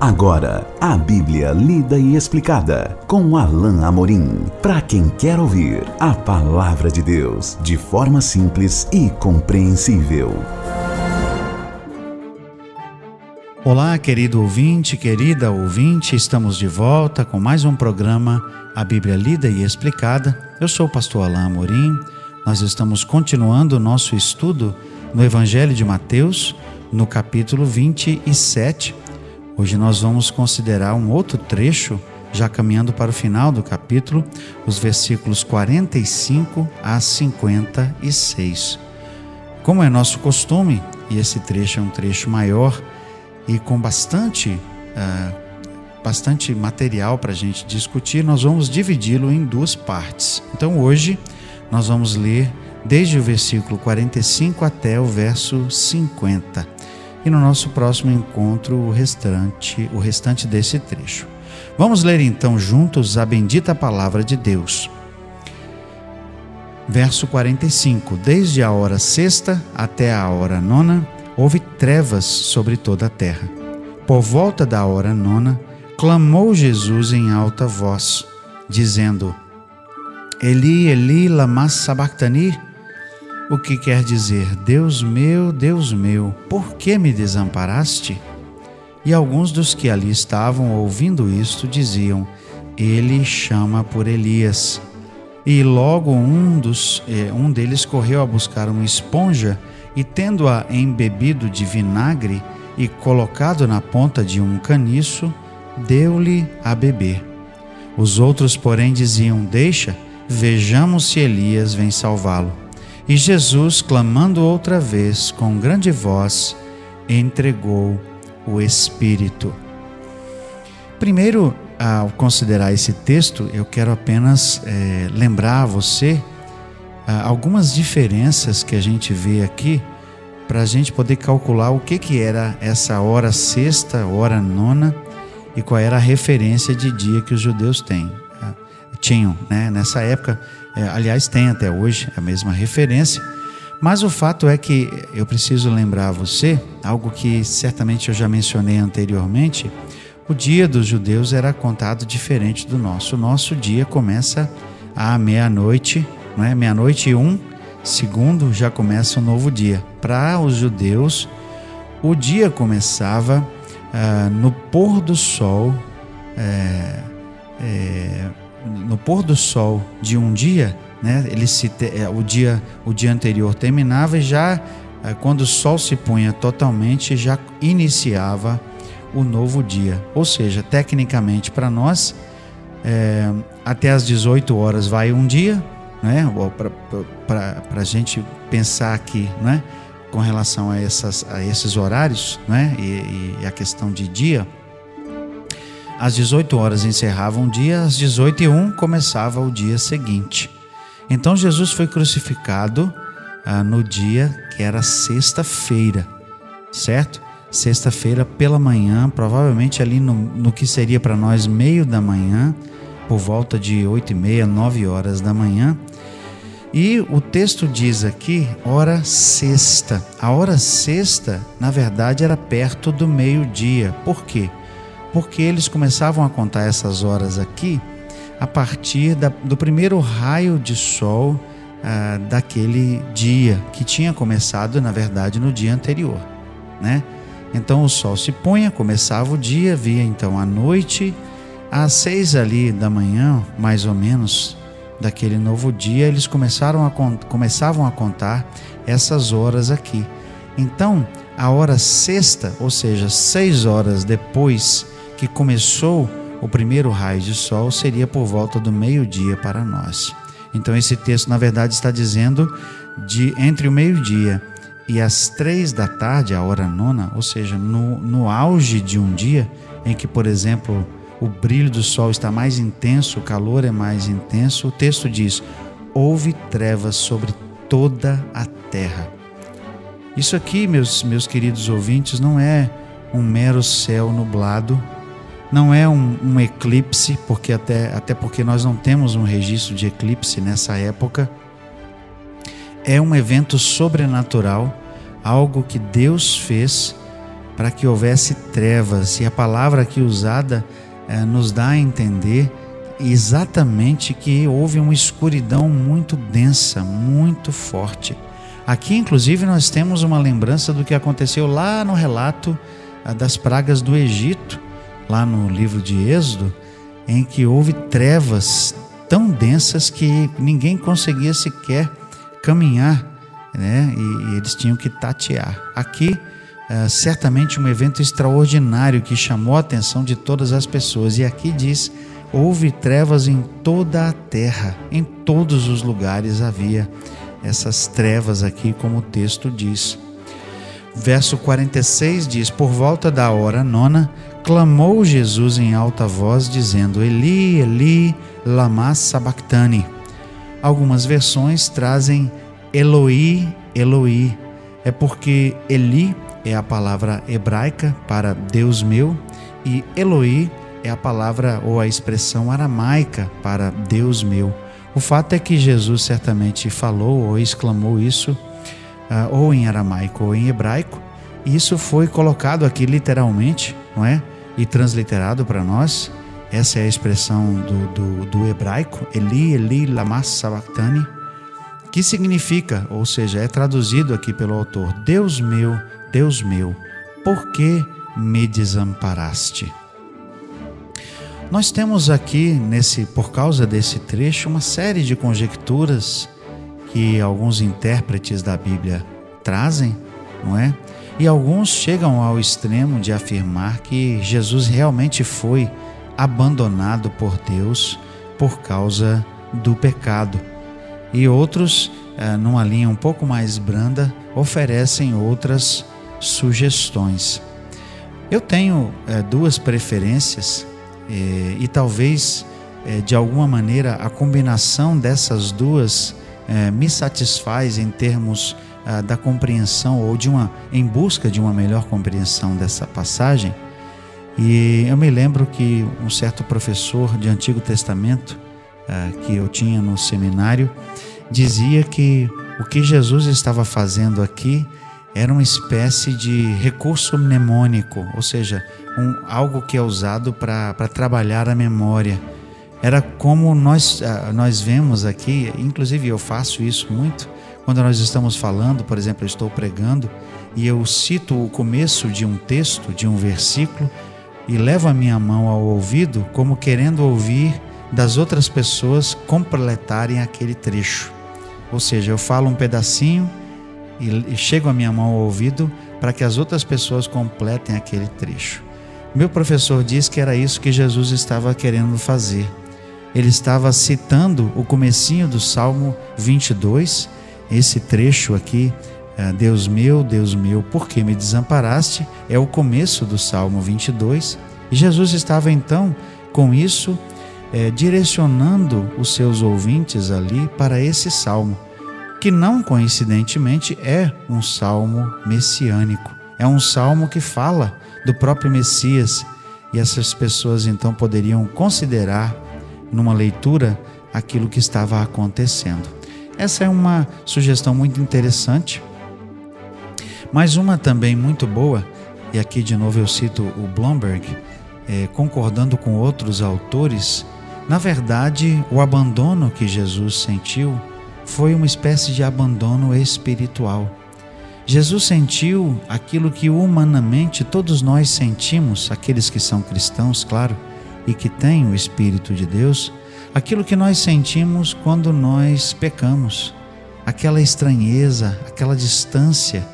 Agora, a Bíblia lida e explicada com Alain Amorim. Para quem quer ouvir a palavra de Deus de forma simples e compreensível. Olá, querido ouvinte, querida ouvinte, estamos de volta com mais um programa A Bíblia Lida e Explicada. Eu sou o pastor Alain Amorim. Nós estamos continuando o nosso estudo no Evangelho de Mateus, no capítulo 27 Hoje nós vamos considerar um outro trecho, já caminhando para o final do capítulo, os versículos 45 a 56. Como é nosso costume, e esse trecho é um trecho maior e com bastante, uh, bastante material para a gente discutir, nós vamos dividi-lo em duas partes. Então hoje nós vamos ler desde o versículo 45 até o verso 50 e no nosso próximo encontro o restante, o restante desse trecho. Vamos ler então juntos a bendita palavra de Deus. Verso 45: Desde a hora sexta até a hora nona, houve trevas sobre toda a terra. Por volta da hora nona, clamou Jesus em alta voz, dizendo: Eli, Eli, lama sabachthani? O que quer dizer: Deus meu, Deus meu, por que me desamparaste? E alguns dos que ali estavam ouvindo isto diziam: Ele chama por Elias. E logo um, dos, eh, um deles correu a buscar uma esponja e, tendo-a embebido de vinagre e colocado na ponta de um caniço, deu-lhe a beber. Os outros, porém, diziam: Deixa, vejamos se Elias vem salvá-lo. E Jesus, clamando outra vez com grande voz, entregou o Espírito. Primeiro, ao considerar esse texto, eu quero apenas é, lembrar a você ah, algumas diferenças que a gente vê aqui para a gente poder calcular o que, que era essa hora sexta, hora nona e qual era a referência de dia que os judeus têm, tinham. Né? Nessa época, é, aliás, tem até hoje a mesma referência. Mas o fato é que eu preciso lembrar a você algo que certamente eu já mencionei anteriormente. O dia dos judeus era contado diferente do nosso. O nosso dia começa à meia-noite, não é? Meia-noite e um segundo já começa um novo dia. Para os judeus, o dia começava ah, no pôr do sol. É, é, no pôr do sol de um dia, né, ele se, é, o, dia, o dia anterior terminava e já é, quando o sol se punha totalmente, já iniciava o novo dia. Ou seja, tecnicamente para nós, é, até às 18 horas vai um dia, né, para a gente pensar aqui, né, com relação a, essas, a esses horários né, e, e a questão de dia às 18 horas encerrava um dia, às 18 e 1 começava o dia seguinte. Então Jesus foi crucificado ah, no dia que era sexta-feira, certo? Sexta-feira pela manhã, provavelmente ali no, no que seria para nós meio da manhã, por volta de 8 e meia, 9 horas da manhã. E o texto diz aqui, hora sexta. A hora sexta, na verdade, era perto do meio-dia. Por quê? Porque eles começavam a contar essas horas aqui a partir da, do primeiro raio de sol ah, daquele dia, que tinha começado, na verdade, no dia anterior. Né? Então o sol se punha, começava o dia, via então a noite, às seis ali da manhã, mais ou menos, daquele novo dia, eles começaram a, começavam a contar essas horas aqui. Então, a hora sexta, ou seja, seis horas depois que começou o primeiro raio de sol seria por volta do meio-dia para nós. Então esse texto, na verdade, está dizendo de entre o meio-dia e as três da tarde, a hora nona, ou seja, no, no auge de um dia, em que, por exemplo, o brilho do sol está mais intenso, o calor é mais intenso, o texto diz: houve trevas sobre toda a terra. Isso aqui, meus, meus queridos ouvintes, não é um mero céu nublado não é um, um, eclipse, porque até, até porque nós não temos um registro de eclipse nessa época. É um evento sobrenatural, algo que Deus fez para que houvesse trevas. E a palavra aqui usada eh, nos dá a entender exatamente que houve uma escuridão muito densa, muito forte. Aqui, inclusive, nós temos uma lembrança do que aconteceu lá no relato ah, das pragas do Egito, lá no livro de Êxodo, em que houve trevas tão densas que ninguém conseguia sequer caminhar, né? E, e eles tinham que tatear. Aqui, uh, certamente um evento extraordinário que chamou a atenção de todas as pessoas. E aqui diz Houve trevas em toda a terra, em todos os lugares havia essas trevas aqui, como o texto diz. Verso 46 diz: Por volta da hora nona, clamou Jesus em alta voz, dizendo: Eli, Eli, lama sabachthani. Algumas versões trazem Eloi, Eloi. É porque Eli é a palavra hebraica para Deus meu e Eloi é a palavra ou a expressão aramaica para Deus meu. O fato é que Jesus certamente falou ou exclamou isso, uh, ou em aramaico ou em hebraico, e isso foi colocado aqui literalmente, não é? E transliterado para nós. Essa é a expressão do, do, do hebraico, Eli, Eli, lama sabachthani, que significa, ou seja, é traduzido aqui pelo autor, Deus meu, Deus meu, por que me desamparaste? Nós temos aqui nesse por causa desse trecho uma série de conjecturas que alguns intérpretes da Bíblia trazem, não é? E alguns chegam ao extremo de afirmar que Jesus realmente foi abandonado por Deus por causa do pecado. E outros, eh, numa linha um pouco mais branda, oferecem outras sugestões. Eu tenho eh, duas preferências é, e talvez, de alguma maneira, a combinação dessas duas me satisfaz em termos ah, da compreensão ou de uma em busca de uma melhor compreensão dessa passagem. E eu me lembro que um certo professor de Antigo Testamento ah, que eu tinha no seminário dizia que o que Jesus estava fazendo aqui era uma espécie de recurso mnemônico, ou seja, um, algo que é usado para trabalhar a memória. Era como nós, ah, nós vemos aqui, inclusive eu faço isso muito, quando nós estamos falando, por exemplo, eu estou pregando e eu cito o começo de um texto, de um versículo, e levo a minha mão ao ouvido como querendo ouvir das outras pessoas completarem aquele trecho. Ou seja, eu falo um pedacinho e, chego a minha mão ao ouvido para que as outras pessoas completem aquele trecho. Meu professor diz que era isso que Jesus estava querendo fazer. Ele estava citando o comecinho do Salmo 22, esse trecho aqui, é, Deus meu, Deus meu, por que me desamparaste? É o começo do Salmo 22. E Jesus estava então com isso é, direcionando os seus ouvintes ali para esse salmo que não coincidentemente é um salmo messiânico. É um salmo que fala do próprio Messias e essas pessoas então poderiam considerar numa leitura aquilo que estava acontecendo. Essa é uma sugestão muito interessante, mas uma também muito boa, e aqui de novo eu cito o Blomberg, é, concordando com outros autores, na verdade, o abandono que Jesus sentiu foi uma espécie de abandono espiritual. Jesus sentiu aquilo que humanamente todos nós sentimos, aqueles que são cristãos, claro, e que têm o Espírito de Deus, aquilo que nós sentimos quando nós pecamos, aquela estranheza, aquela distância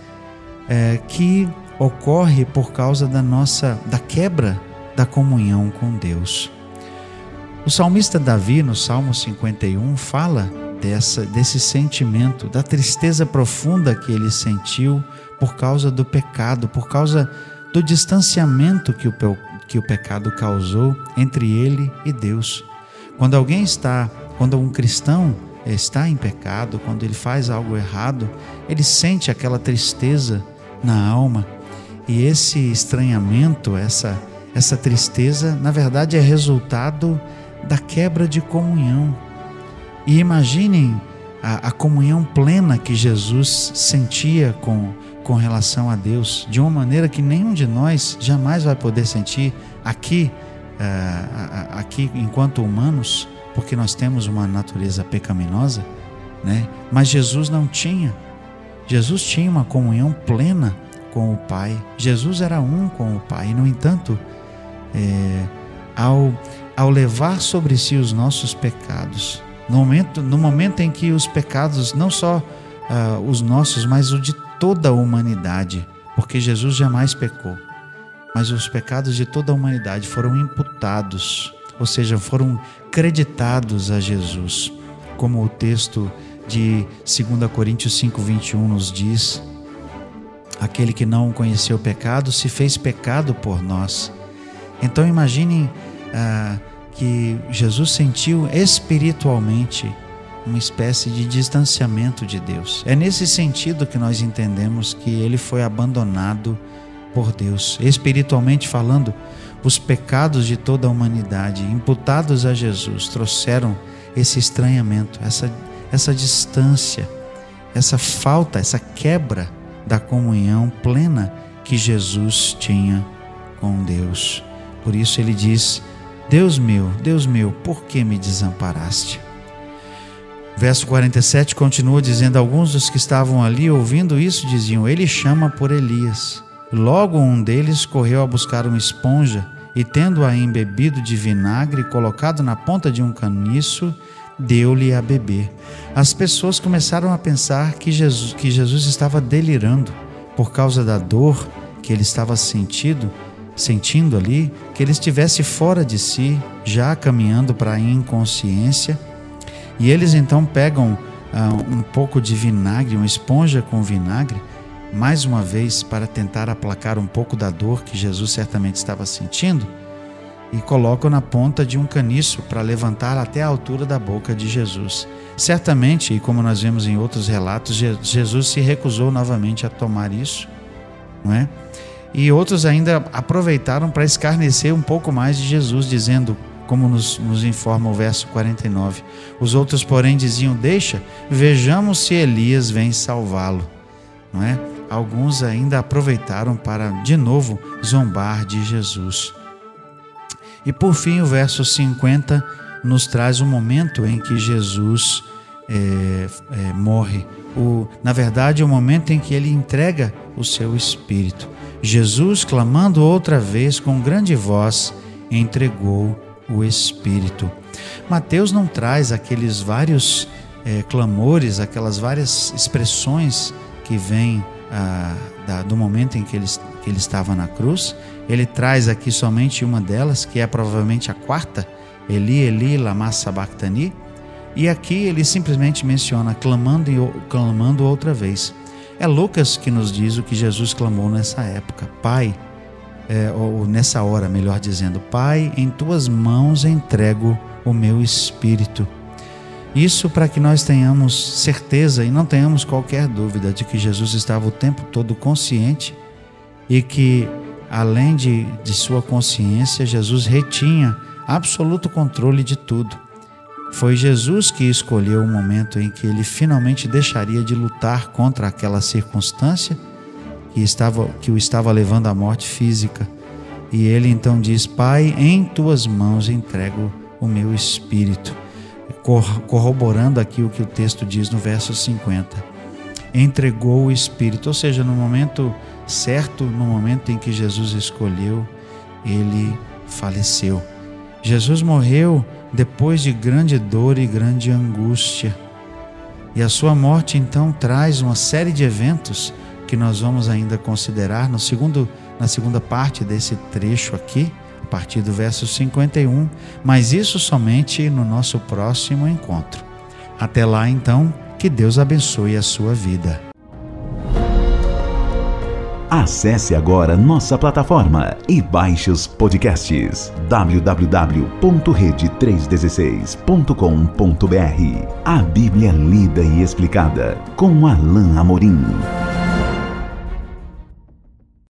é, que ocorre por causa da nossa da quebra da comunhão com Deus. O salmista Davi, no Salmo 51, fala dessa, desse sentimento, da tristeza profunda que ele sentiu por causa do pecado, por causa do distanciamento que o, que o pecado causou entre ele e Deus. Quando alguém está, quando um cristão está em pecado, quando ele faz algo errado, ele sente aquela tristeza na alma. E esse estranhamento, essa essa tristeza, na verdade é resultado da quebra de comunhão e imaginem a, a, comunhão plena que Jesus sentia com, com relação a Deus de uma maneira que nenhum de nós jamais vai poder sentir aqui, uh, aqui enquanto humanos, porque nós temos uma natureza pecaminosa, né? Mas Jesus não tinha. Jesus tinha uma comunhão plena com o Pai. Jesus era um com o Pai. No entanto, é, ao, ao levar sobre si os nossos pecados, no momento, no momento em que os pecados, não só uh, os nossos, mas o de toda a humanidade, porque Jesus jamais pecou, mas os pecados de toda a humanidade foram imputados, ou seja, foram creditados a Jesus, como o texto de 2 Coríntios 5:21 nos diz: aquele que não conheceu o pecado se fez pecado por nós. Então imaginem ah, que Jesus sentiu espiritualmente uma espécie de distanciamento de Deus. É nesse sentido que nós entendemos que ele foi abandonado por Deus. Espiritualmente falando, os pecados de toda a humanidade imputados a Jesus trouxeram esse estranhamento, essa, essa distância, essa falta, essa quebra da comunhão plena que Jesus tinha com Deus. Por isso ele diz: Deus meu, Deus meu, por que me desamparaste? Verso 47 continua dizendo: Alguns dos que estavam ali ouvindo isso diziam: Ele chama por Elias. Logo um deles correu a buscar uma esponja e, tendo-a embebido de vinagre colocado na ponta de um caniço, deu-lhe a beber. As pessoas começaram a pensar que Jesus, que Jesus estava delirando por causa da dor que ele estava sentindo, sentindo ali, que ele estivesse fora de si, já caminhando para a inconsciência e eles então pegam ah, um pouco de vinagre, uma esponja com vinagre, mais uma vez para tentar aplacar um pouco da dor que Jesus certamente estava sentindo, e colocam na ponta de um caniço para levantar até a altura da boca de Jesus. Certamente, e como nós vemos em outros relatos, Jesus se recusou novamente a tomar isso, não é? E outros ainda aproveitaram para escarnecer um pouco mais de Jesus, dizendo: como nos, nos informa o verso 49. Os outros, porém, diziam: Deixa, vejamos se Elias vem salvá-lo. Não é? Alguns ainda aproveitaram para de novo zombar de Jesus. E por fim, o verso 50 nos traz o momento em que Jesus é, é, morre. O, na verdade, o momento em que ele entrega o seu espírito. Jesus, clamando outra vez com grande voz, entregou o Espírito. Mateus não traz aqueles vários é, clamores, aquelas várias expressões que vêm ah, da, do momento em que ele, que ele estava na cruz. Ele traz aqui somente uma delas, que é provavelmente a quarta, Eli, Eli, lama sabachthani. E aqui ele simplesmente menciona clamando clamando outra vez. É Lucas que nos diz o que Jesus clamou nessa época: Pai, é, ou nessa hora, melhor dizendo, Pai, em tuas mãos entrego o meu espírito. Isso para que nós tenhamos certeza e não tenhamos qualquer dúvida de que Jesus estava o tempo todo consciente e que, além de, de sua consciência, Jesus retinha absoluto controle de tudo. Foi Jesus que escolheu o momento em que ele finalmente deixaria de lutar contra aquela circunstância que, estava, que o estava levando à morte física. E ele então diz: Pai, em tuas mãos entrego o meu espírito. Corroborando aqui o que o texto diz no verso 50. Entregou o espírito, ou seja, no momento certo, no momento em que Jesus escolheu, ele faleceu. Jesus morreu depois de grande dor e grande angústia. E a sua morte então traz uma série de eventos que nós vamos ainda considerar no segundo, na segunda parte desse trecho aqui, a partir do verso 51, mas isso somente no nosso próximo encontro. Até lá, então, que Deus abençoe a sua vida. Acesse agora nossa plataforma e baixe os podcasts www.rede316.com.br. A Bíblia lida e explicada com Alain Amorim.